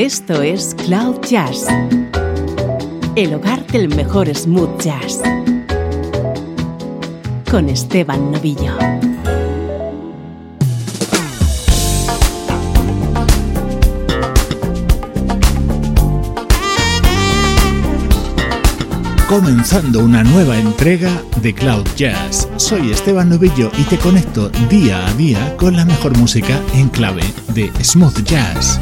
Esto es Cloud Jazz, el hogar del mejor smooth jazz, con Esteban Novillo. comenzando una nueva entrega de Cloud Jazz. Soy Esteban Novillo y te conecto día a día con la mejor música en clave de smooth jazz.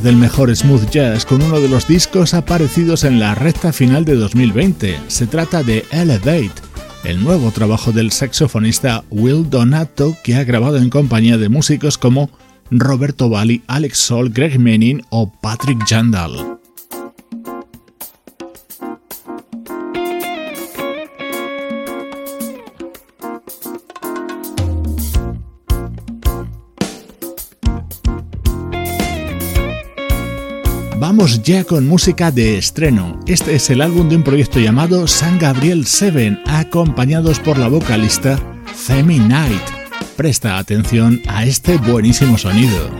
Del mejor smooth jazz con uno de los discos aparecidos en la recta final de 2020. Se trata de Elevate, el nuevo trabajo del saxofonista Will Donato que ha grabado en compañía de músicos como Roberto Bali, Alex Sol, Greg Menin o Patrick Jandal. Vamos ya con música de estreno. Este es el álbum de un proyecto llamado San Gabriel 7, acompañados por la vocalista Femi Knight. Presta atención a este buenísimo sonido.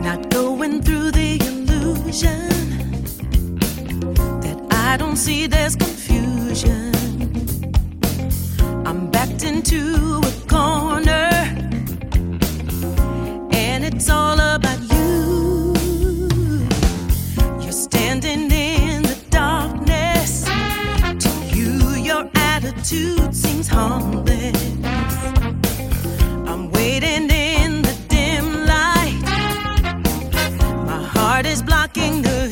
attitude seems harmless. I'm waiting in the dim light. My heart is blocking the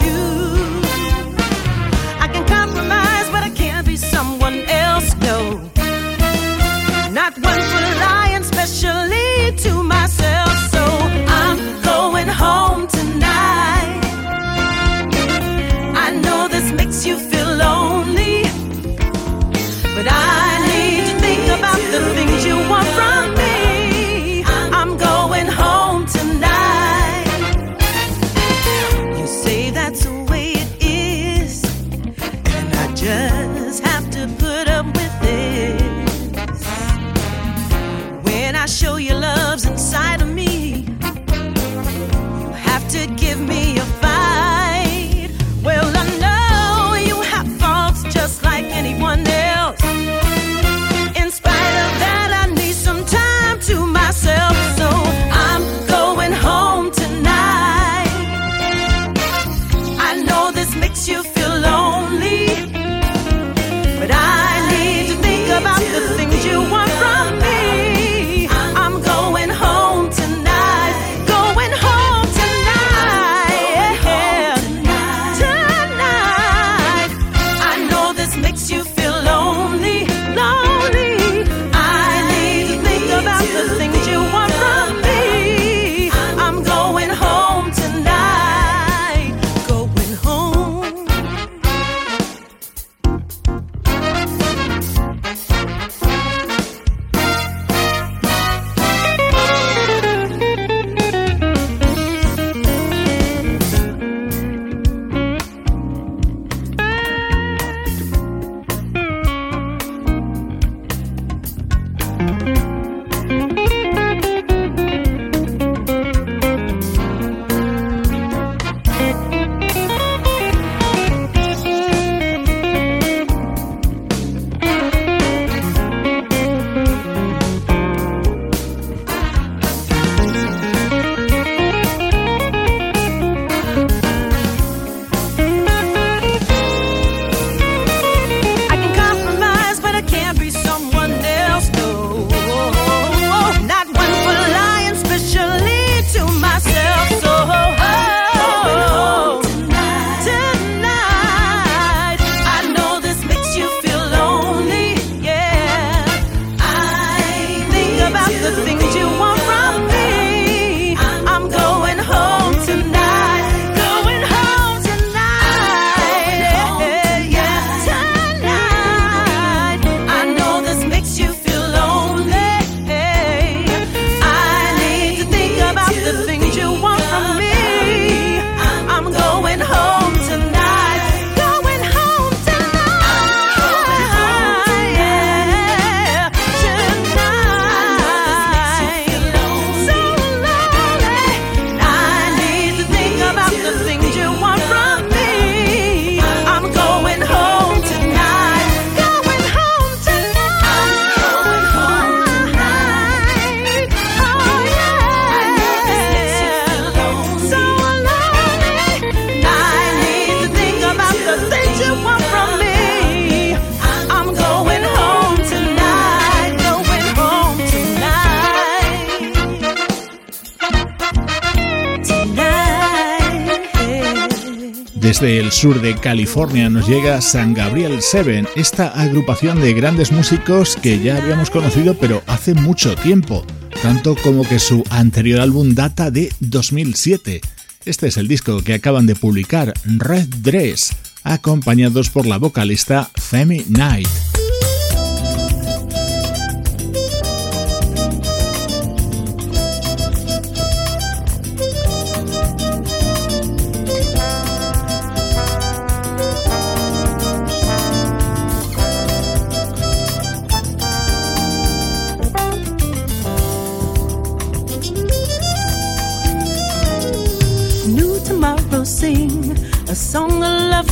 sur de California nos llega San Gabriel Seven, esta agrupación de grandes músicos que ya habíamos conocido pero hace mucho tiempo, tanto como que su anterior álbum data de 2007. Este es el disco que acaban de publicar, Red Dress, acompañados por la vocalista Femi Knight.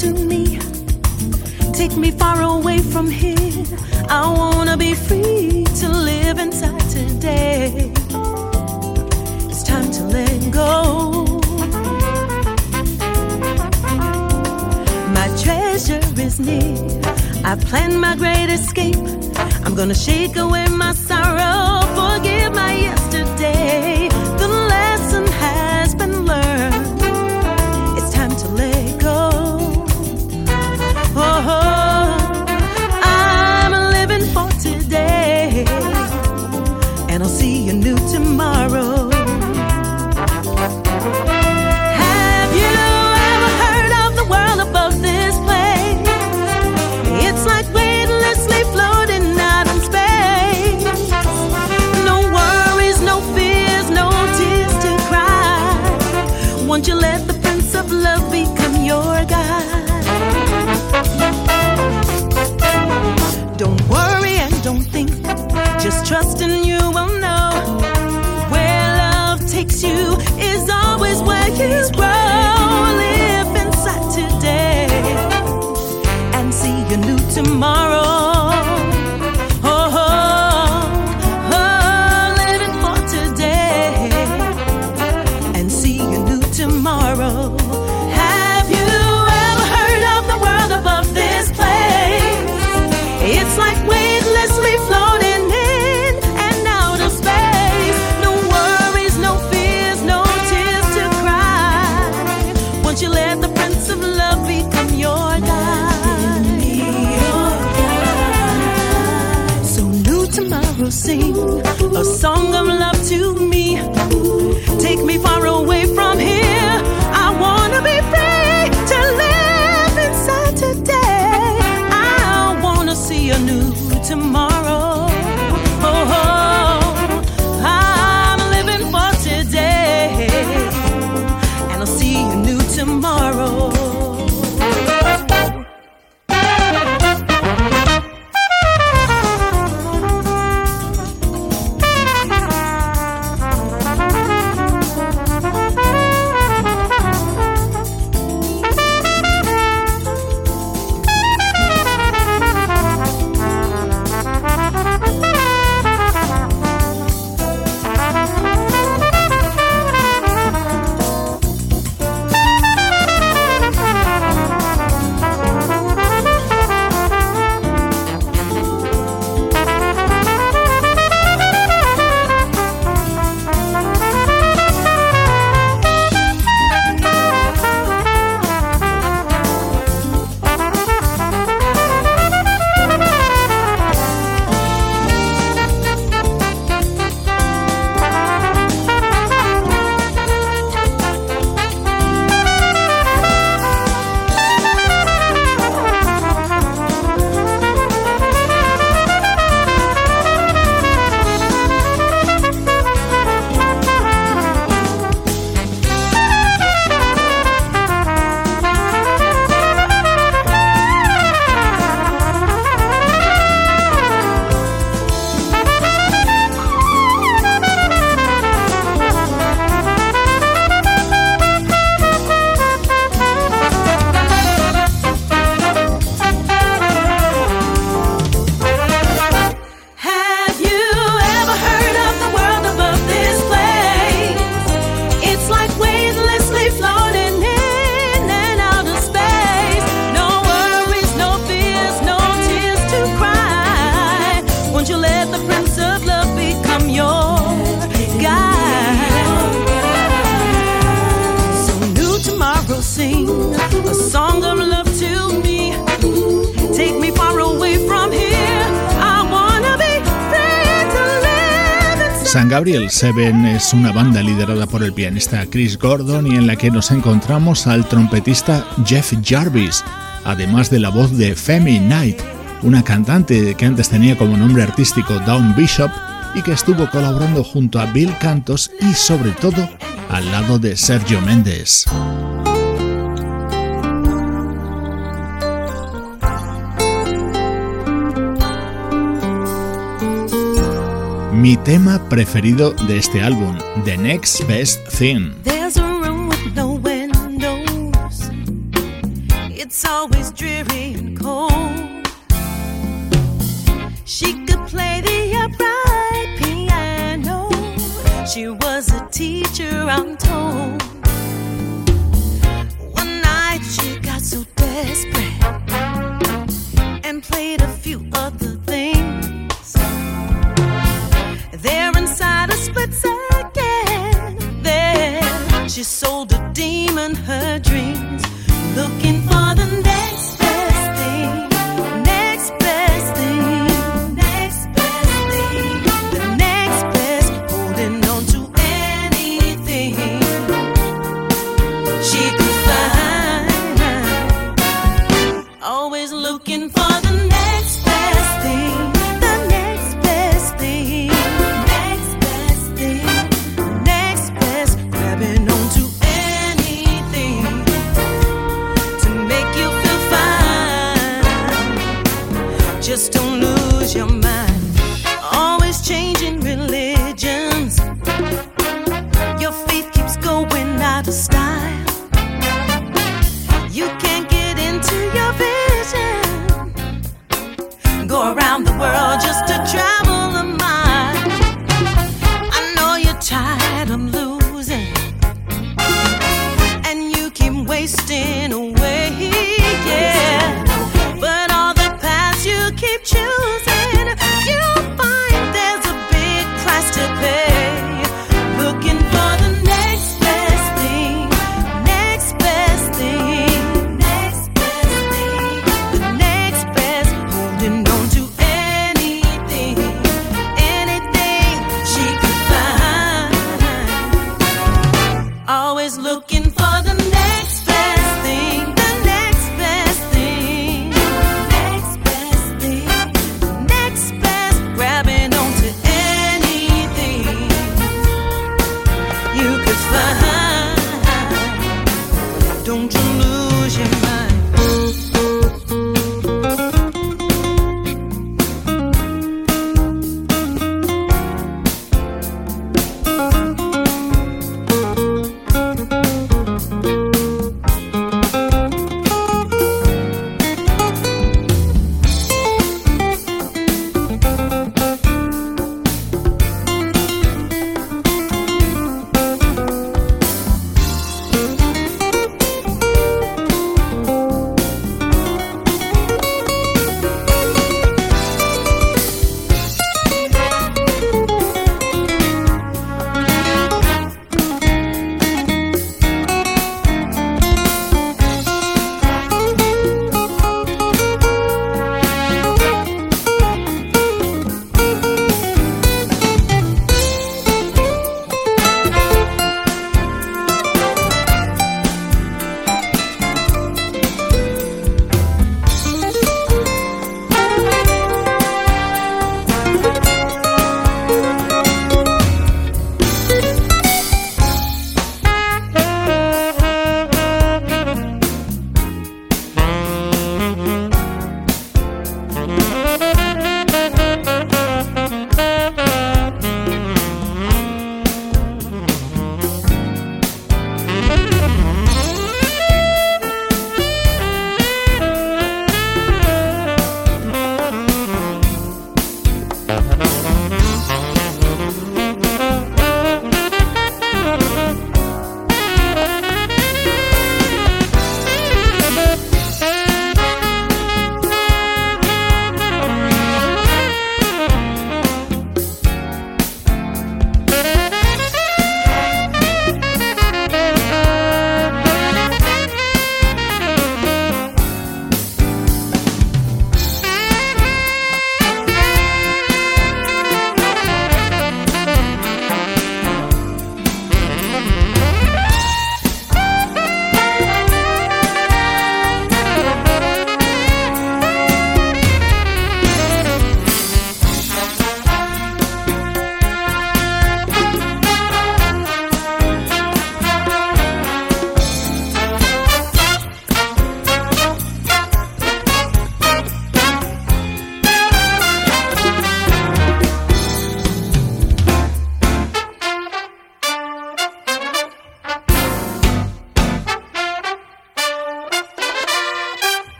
to me. Take me far away from here. I wanna be free to live inside today. It's time to let go. My treasure is near. I plan my great escape. I'm gonna shake away my sorrow, forgive my yesterday. Seven es una banda liderada por el pianista Chris Gordon y en la que nos encontramos al trompetista Jeff Jarvis, además de la voz de Femi Knight, una cantante que antes tenía como nombre artístico Dawn Bishop y que estuvo colaborando junto a Bill Cantos y sobre todo al lado de Sergio Méndez. mi tema preferido de este álbum, The Next Best Thing. There's a room with no windows. It's always dreary and cold. She could play the upright piano. She was a teacher, I'm told. One night she got so desperate. Sold a demon her dreams,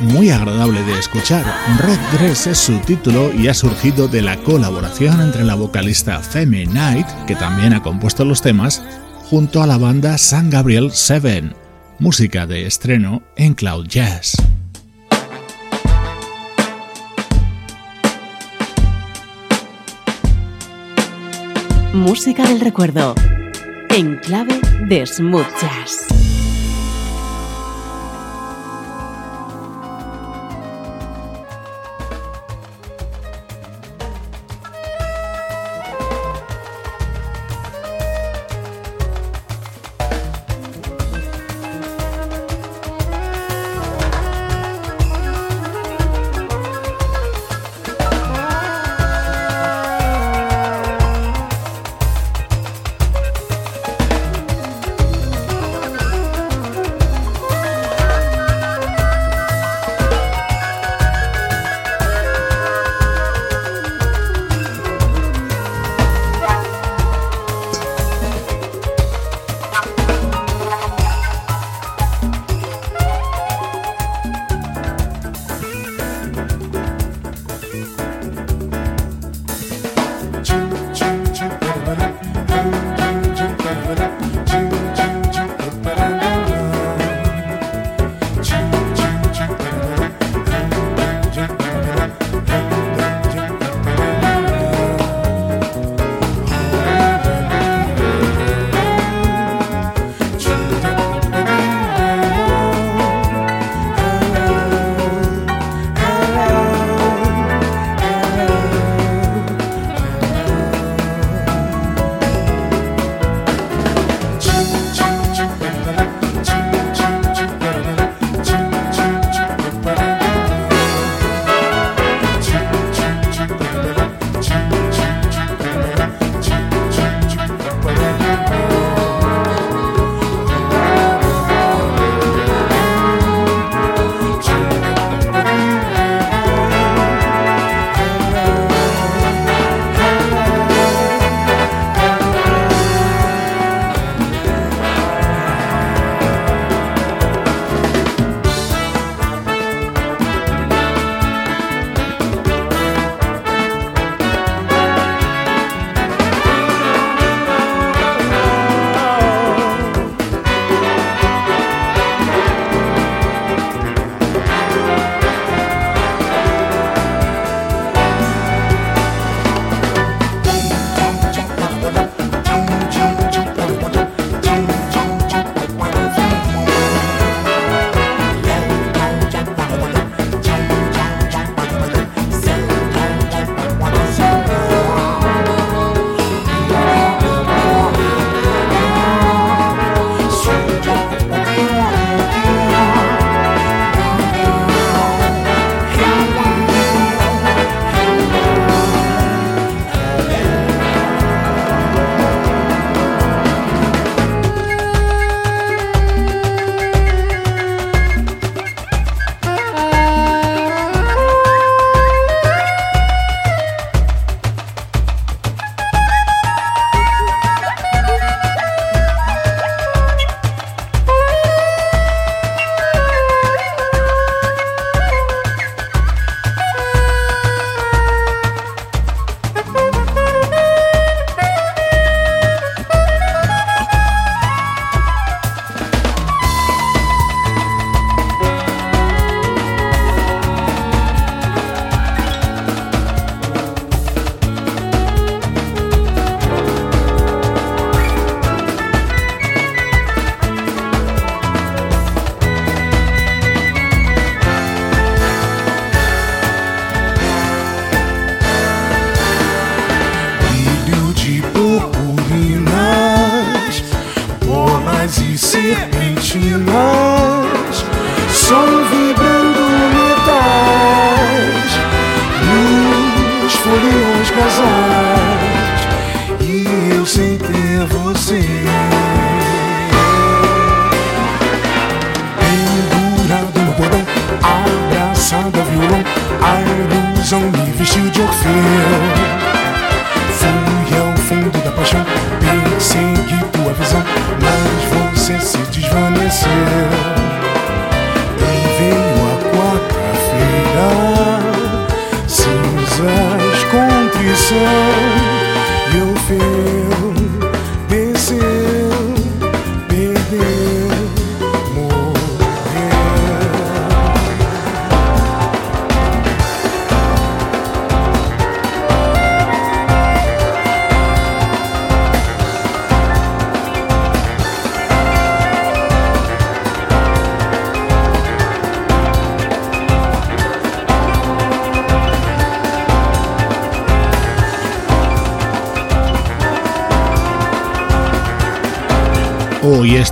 muy agradable de escuchar. Red Dress es su título y ha surgido de la colaboración entre la vocalista Femi Knight, que también ha compuesto los temas, junto a la banda San Gabriel 7, música de estreno en Cloud Jazz. Música del recuerdo, en clave de smooth jazz.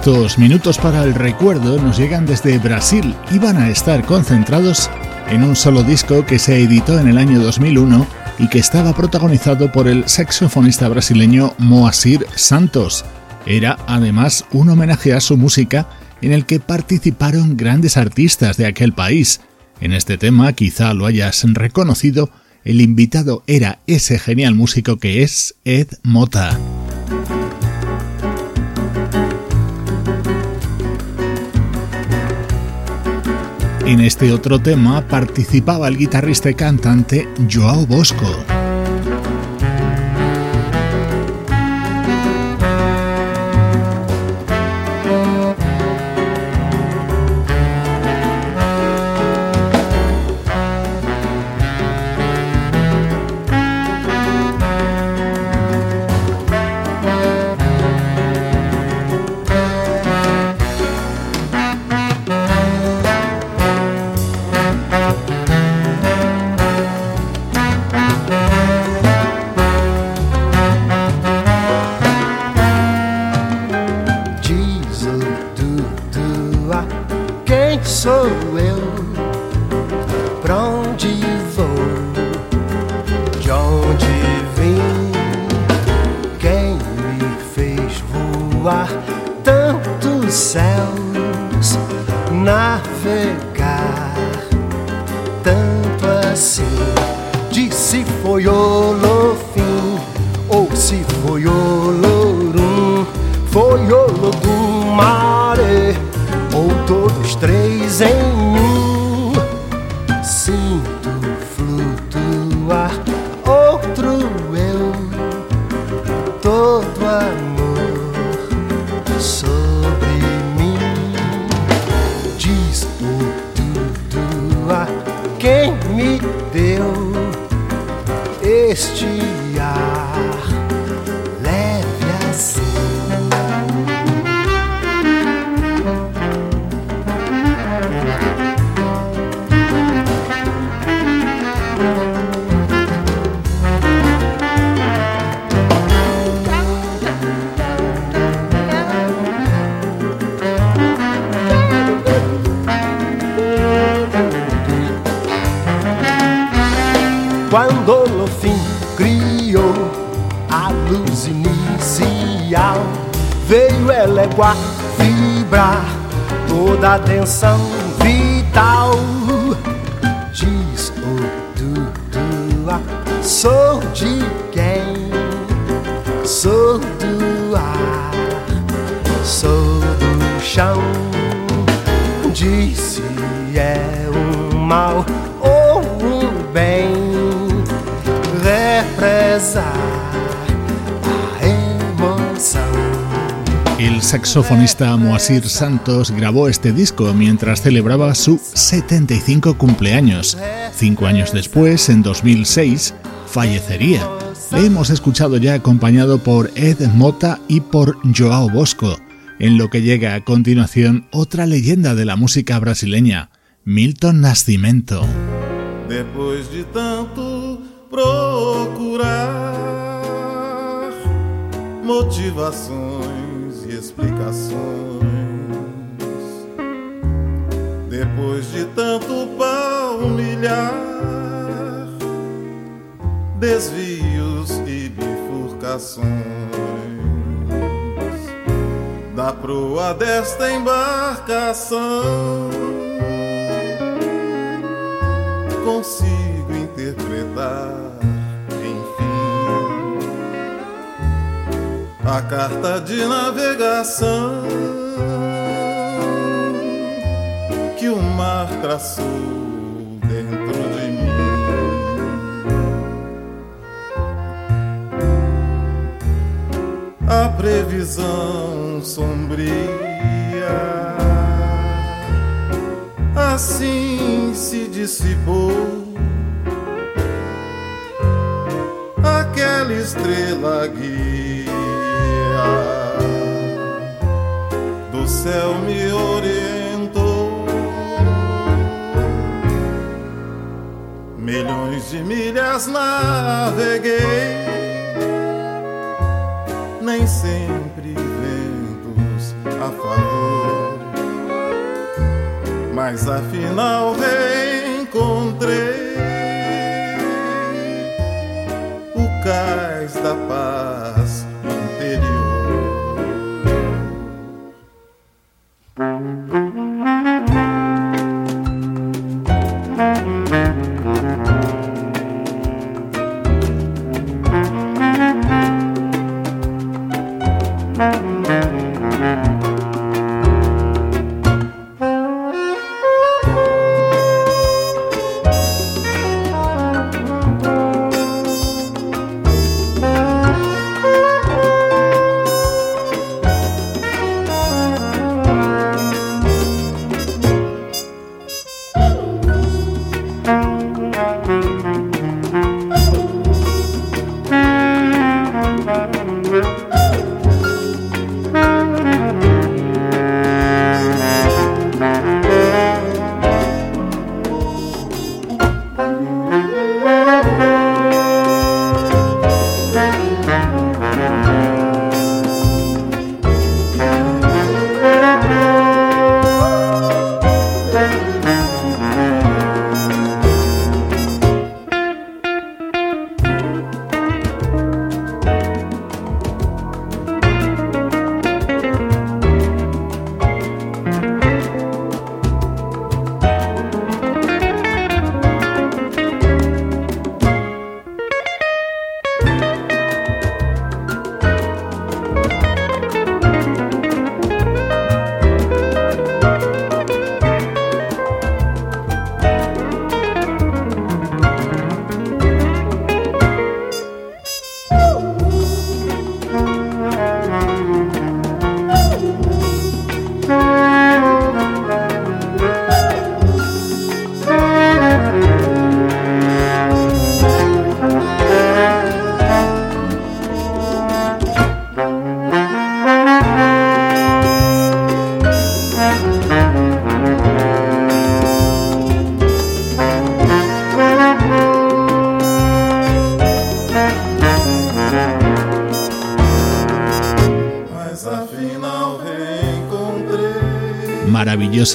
Estos minutos para el recuerdo nos llegan desde Brasil y van a estar concentrados en un solo disco que se editó en el año 2001 y que estaba protagonizado por el saxofonista brasileño Moacir Santos. Era además un homenaje a su música en el que participaron grandes artistas de aquel país. En este tema quizá lo hayas reconocido, el invitado era ese genial músico que es Ed Mota. En este otro tema participaba el guitarrista y cantante Joao Bosco. quem sou eu? Pra onde vou? De onde vim? Quem me fez voar? Tantos céus navegar. El saxofonista Moasir Santos grabó este disco mientras celebraba su 75 cumpleaños. Cinco años después, en 2006, fallecería. Le hemos escuchado ya acompañado por Ed Mota y por Joao Bosco, en lo que llega a continuación otra leyenda de la música brasileña, Milton Nascimento. Después de tanto procurar explicações. Depois de tanto palmilhar, desvios e bifurcações da proa desta embarcação. Consigo interpretar, enfim, a carta de navegação que o mar traçou previsão sombria. Assim se dissipou aquela estrela guia. Do céu me orientou. Milhões de milhas naveguei. Nem sempre ventos a favor, mas afinal reencontrei locais da paz.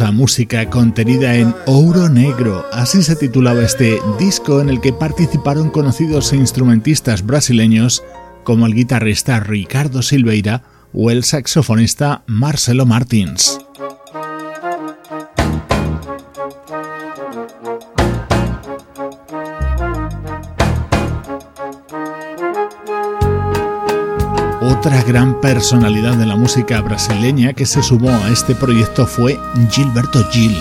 Música contenida en Ouro Negro, así se titulaba este disco en el que participaron conocidos instrumentistas brasileños como el guitarrista Ricardo Silveira o el saxofonista Marcelo Martins. Otra gran personalidad de la música brasileña que se sumó a este proyecto fue Gilberto Gil.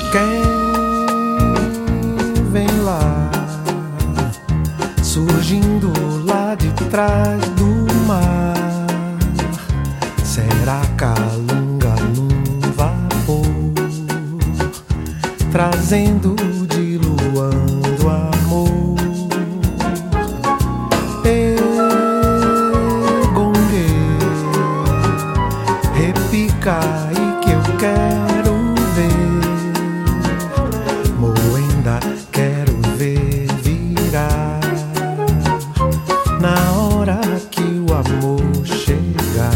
lugar.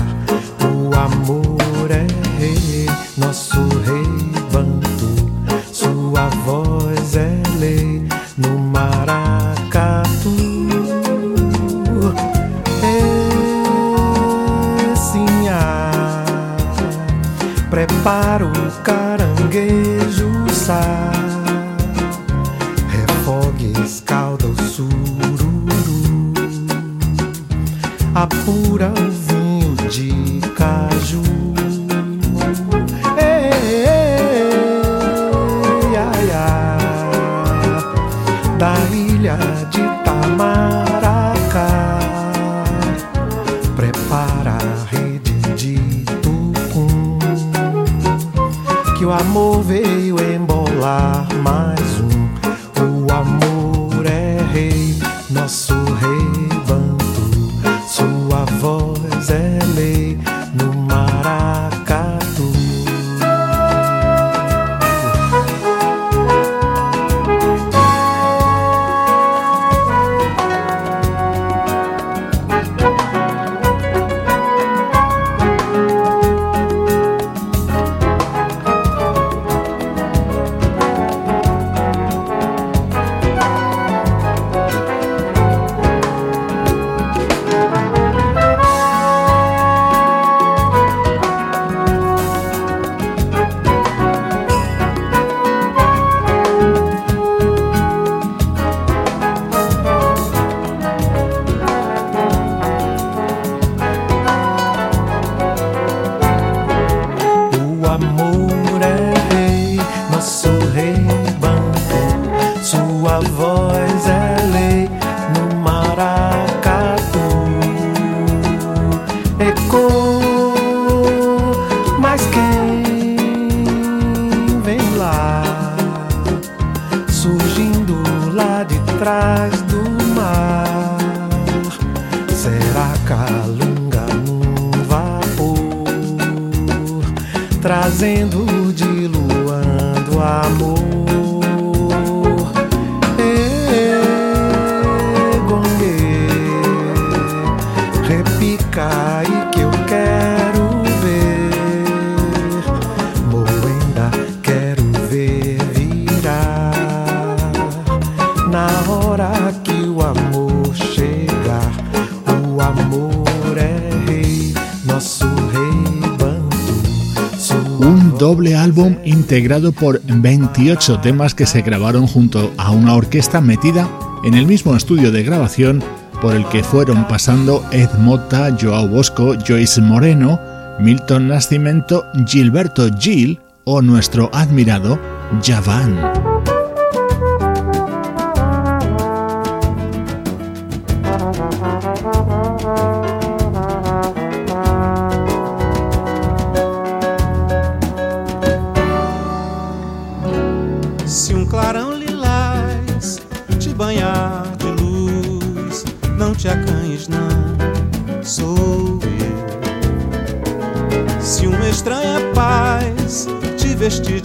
O amor é rei, nosso rei banto. Sua voz é lei no maracatu. sim, prepara o caranguejo sá. Refogue, escalda o sururu apura o de caju. Ei, Da ilha de Tamaracá. Prepara a rede de tucum Que o amor veio embolar mais sorrir integrado por 28 temas que se grabaron junto a una orquesta metida en el mismo estudio de grabación por el que fueron pasando Ed Motta, Joao Bosco, Joyce Moreno, Milton Nascimento, Gilberto Gil o nuestro admirado Javan.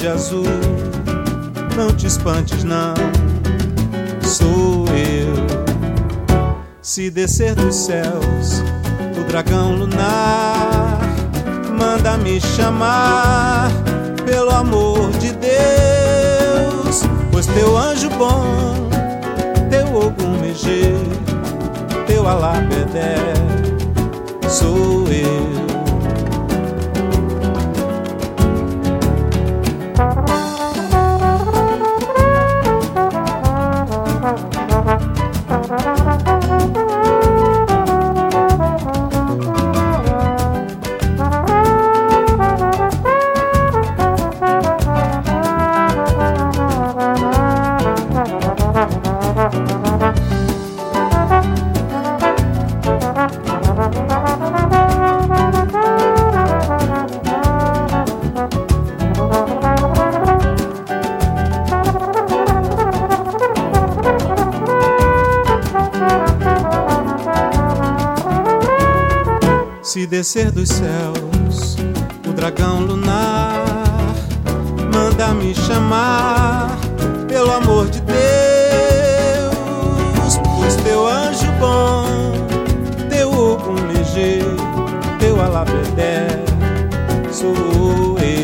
De azul, não te espantes, não, sou eu. Se descer dos céus o dragão lunar, manda me chamar, pelo amor de Deus, pois teu anjo bom, teu ogum megê, teu alabedé, sou eu. Descer dos céus. O dragão lunar, manda me chamar, pelo amor de Deus, pois teu anjo bom, teu ogum ligeiro, teu alabedé, sou eu.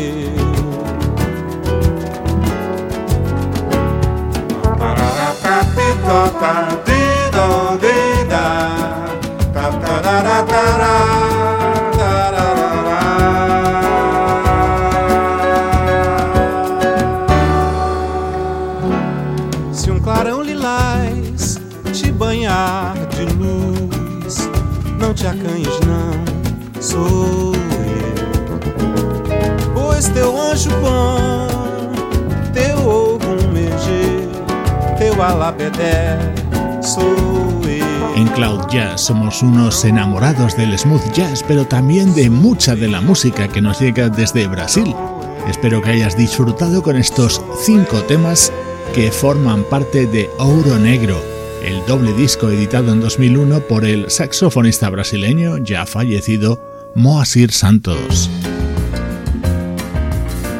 anjo bom, teu teu sou En Cloud Jazz somos unos enamorados del smooth jazz, pero también de mucha de la música que nos llega desde Brasil. Espero que hayas disfrutado con estos cinco temas que forman parte de Ouro Negro, el doble disco editado en 2001 por el saxofonista brasileño ya fallecido Moacir Santos.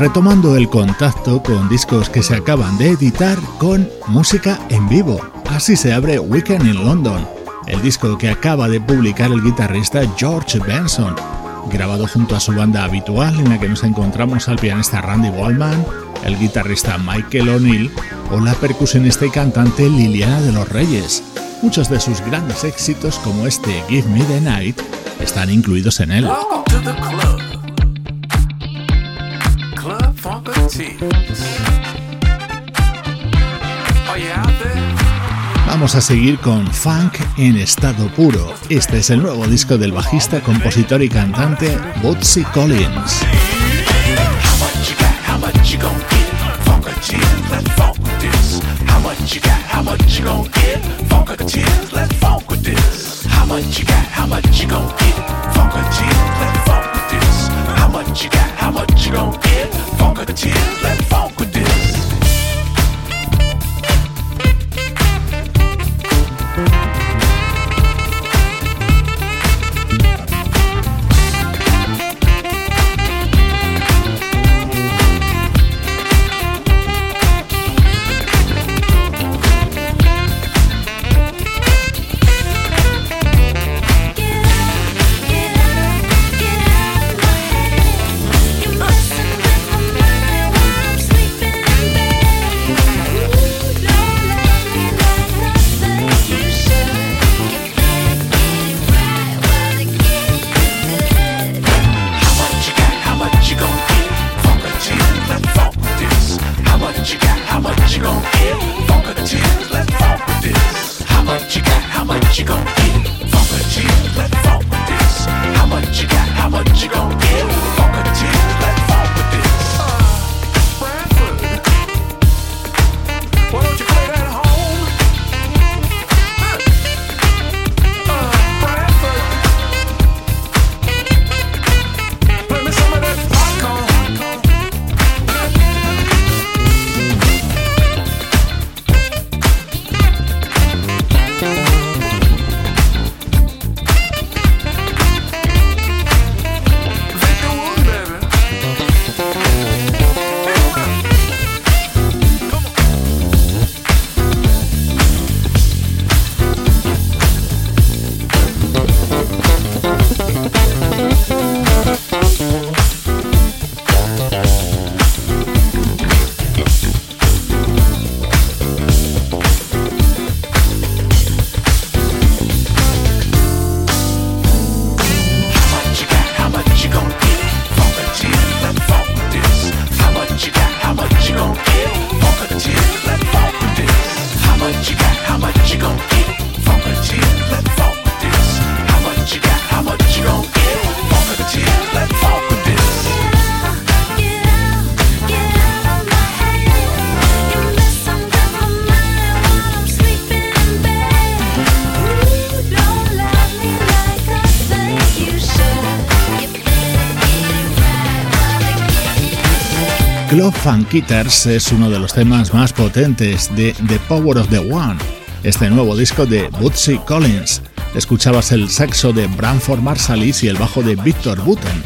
Retomando el contacto con discos que se acaban de editar con música en vivo. Así se abre Weekend in London, el disco que acaba de publicar el guitarrista George Benson, grabado junto a su banda habitual en la que nos encontramos al pianista Randy Wallman, el guitarrista Michael O'Neill o la percusionista y cantante Liliana de los Reyes. Muchos de sus grandes éxitos como este Give Me the Night están incluidos en él. Vamos a seguir con funk en estado puro. Este es el nuevo disco del bajista, compositor y cantante Bootsy Collins. what you got, how much you gon' get? Funk of the tears, let funk. Kitters es uno de los temas más potentes de The Power of the One, este nuevo disco de Bootsy Collins. Escuchabas el saxo de Branford Marsalis y el bajo de Victor Button,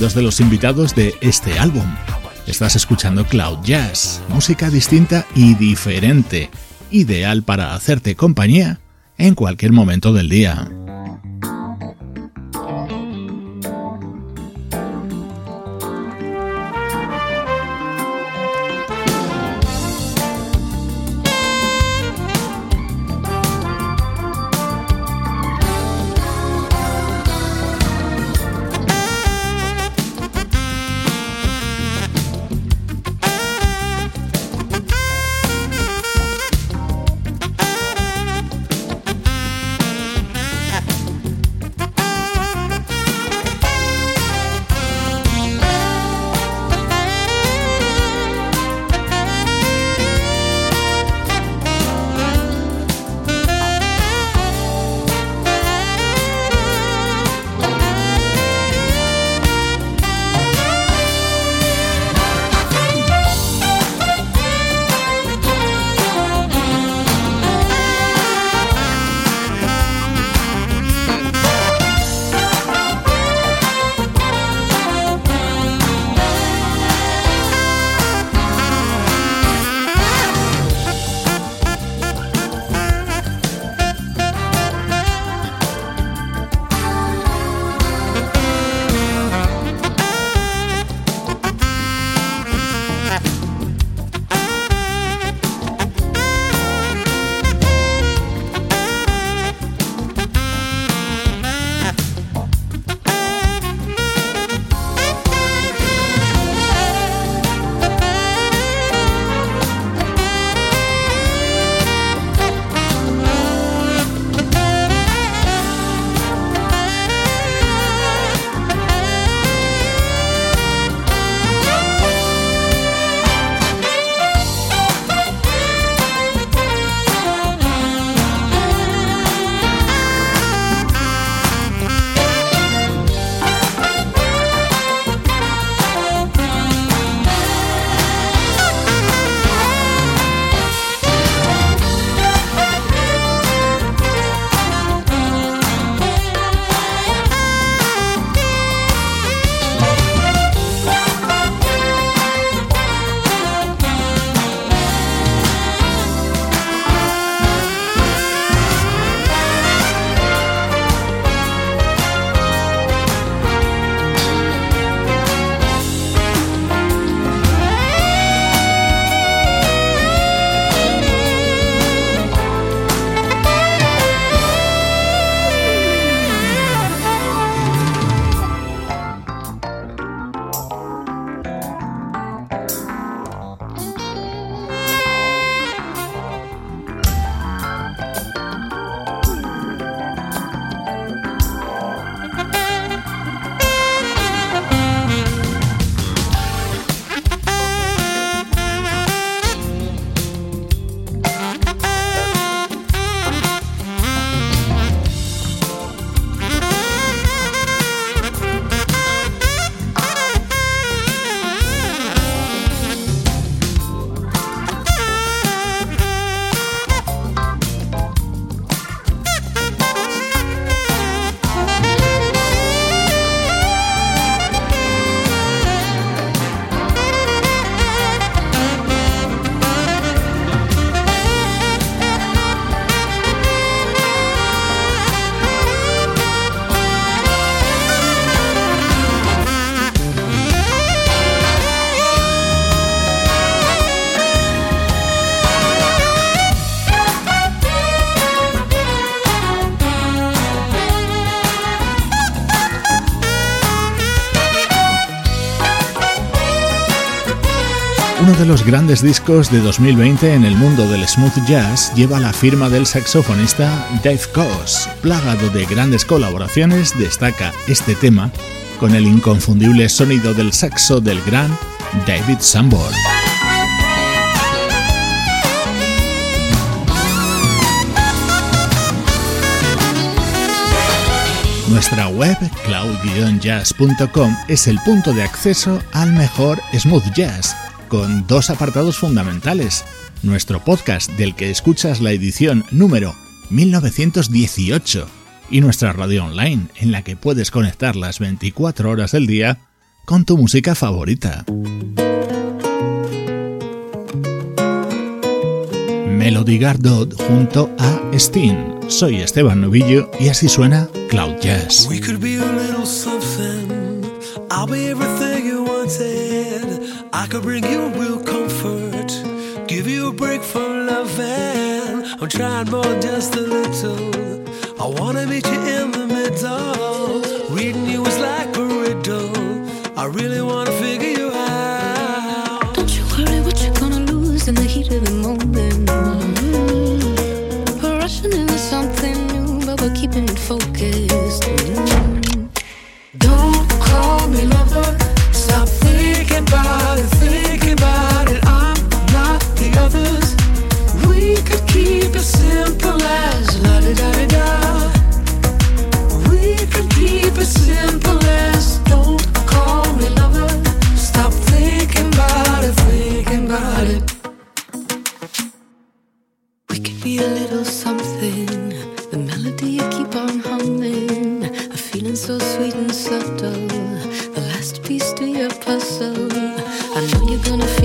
dos de los invitados de este álbum. Estás escuchando Cloud Jazz, música distinta y diferente, ideal para hacerte compañía en cualquier momento del día. Uno de los grandes discos de 2020 en el mundo del smooth jazz lleva la firma del saxofonista Dave Coase. Plagado de grandes colaboraciones, destaca este tema con el inconfundible sonido del saxo del gran David Sanborn. Nuestra web, cloud-jazz.com, es el punto de acceso al mejor smooth jazz con dos apartados fundamentales. Nuestro podcast del que escuchas la edición número 1918 y nuestra radio online en la que puedes conectar las 24 horas del día con tu música favorita. Melody Gardot junto a Steen. Soy Esteban Novillo y así suena Cloud Jazz. I could bring you real comfort, give you a break from loving. I'm trying more, just a little. I wanna meet you in the middle. Reading you is like a riddle. I really wanna figure you out. Don't you worry what you're gonna lose in the heat of the moment. We're rushing into something new, but we're keeping it focused. Mm-hmm. Don't call me lover. Stop thinking about others. We could keep it simple as la da da da da. We could keep it simple as don't call me lover. Stop thinking about it, thinking about it. We could be a little something. The melody you keep on humming. A feeling so sweet and subtle. The last piece to your puzzle. I know you're gonna feel